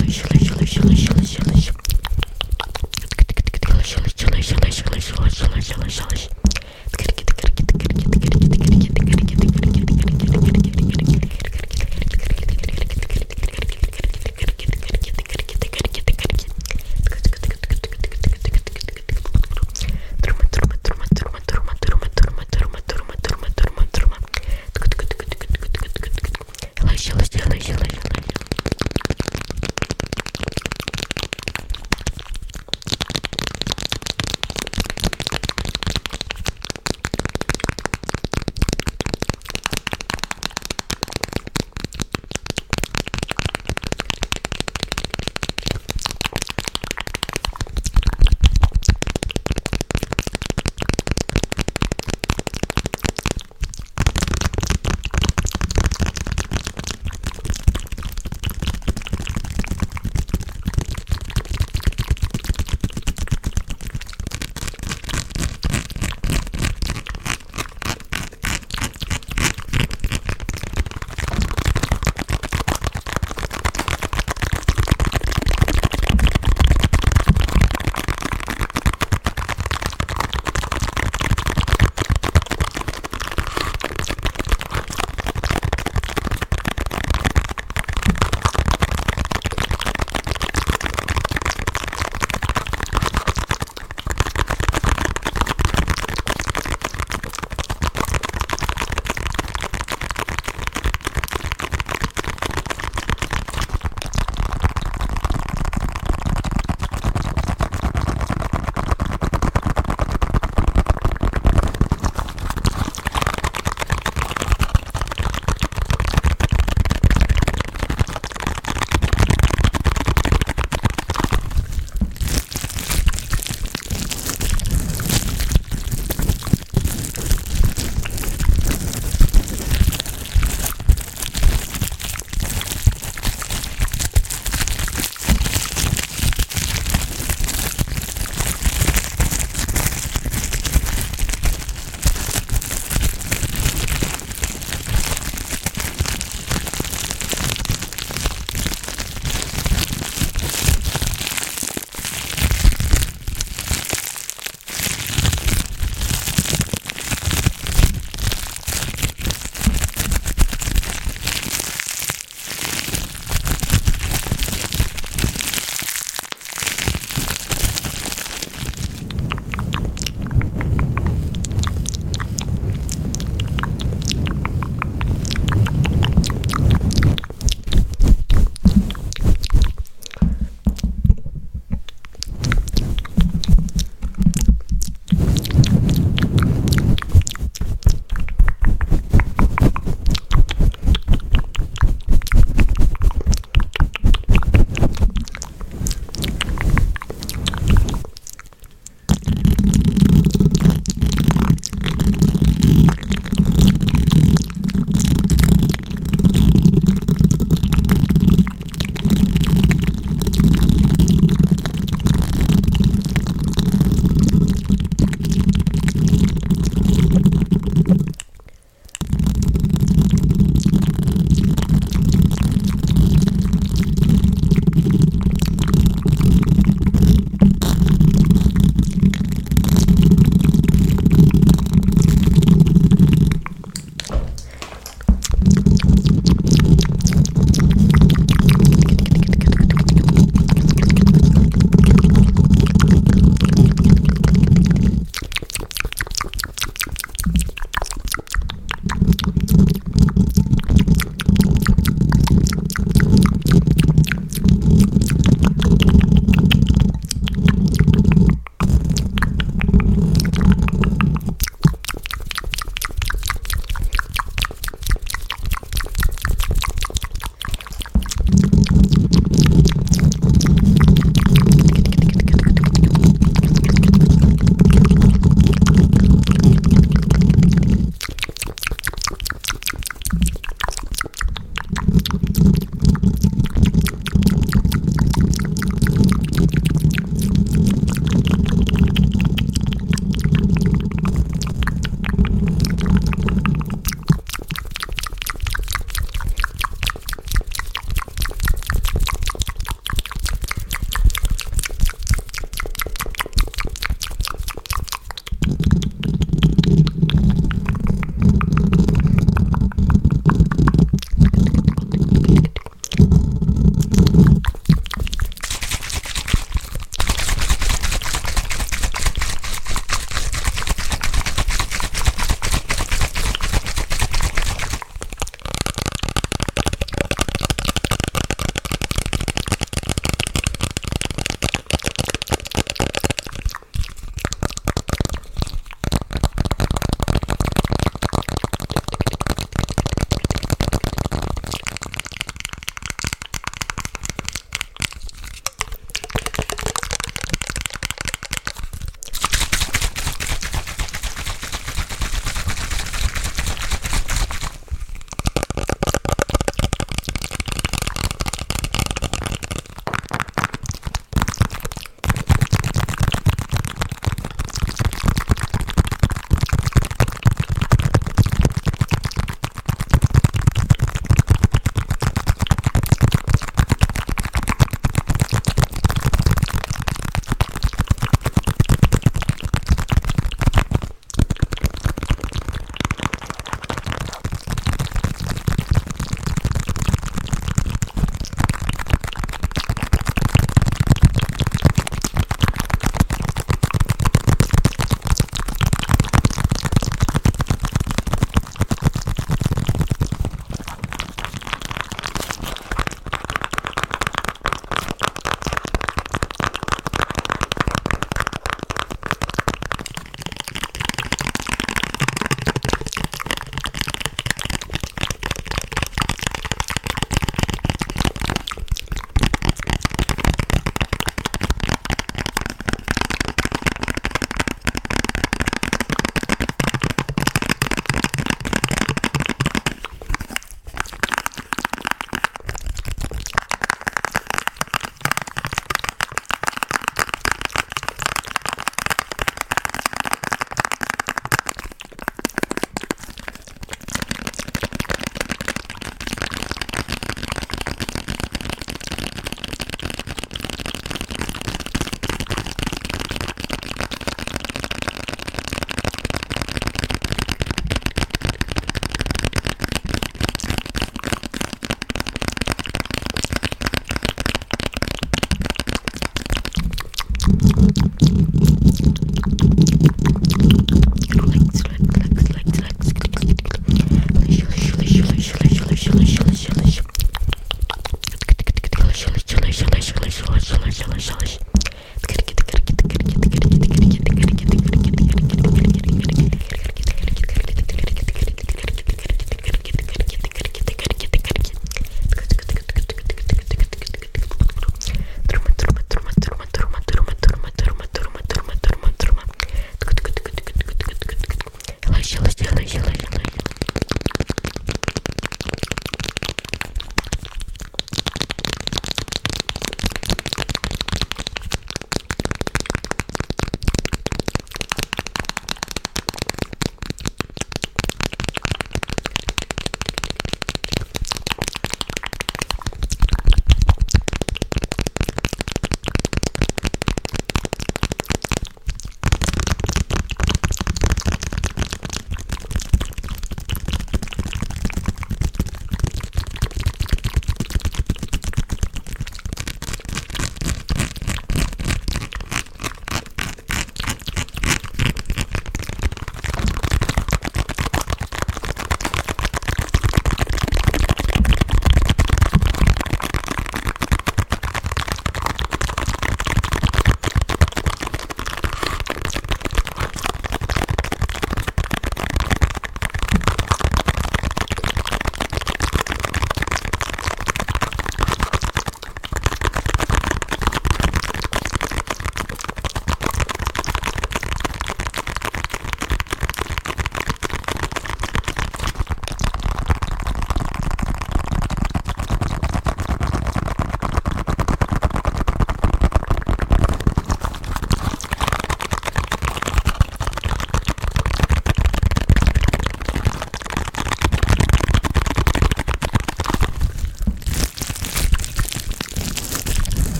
usually.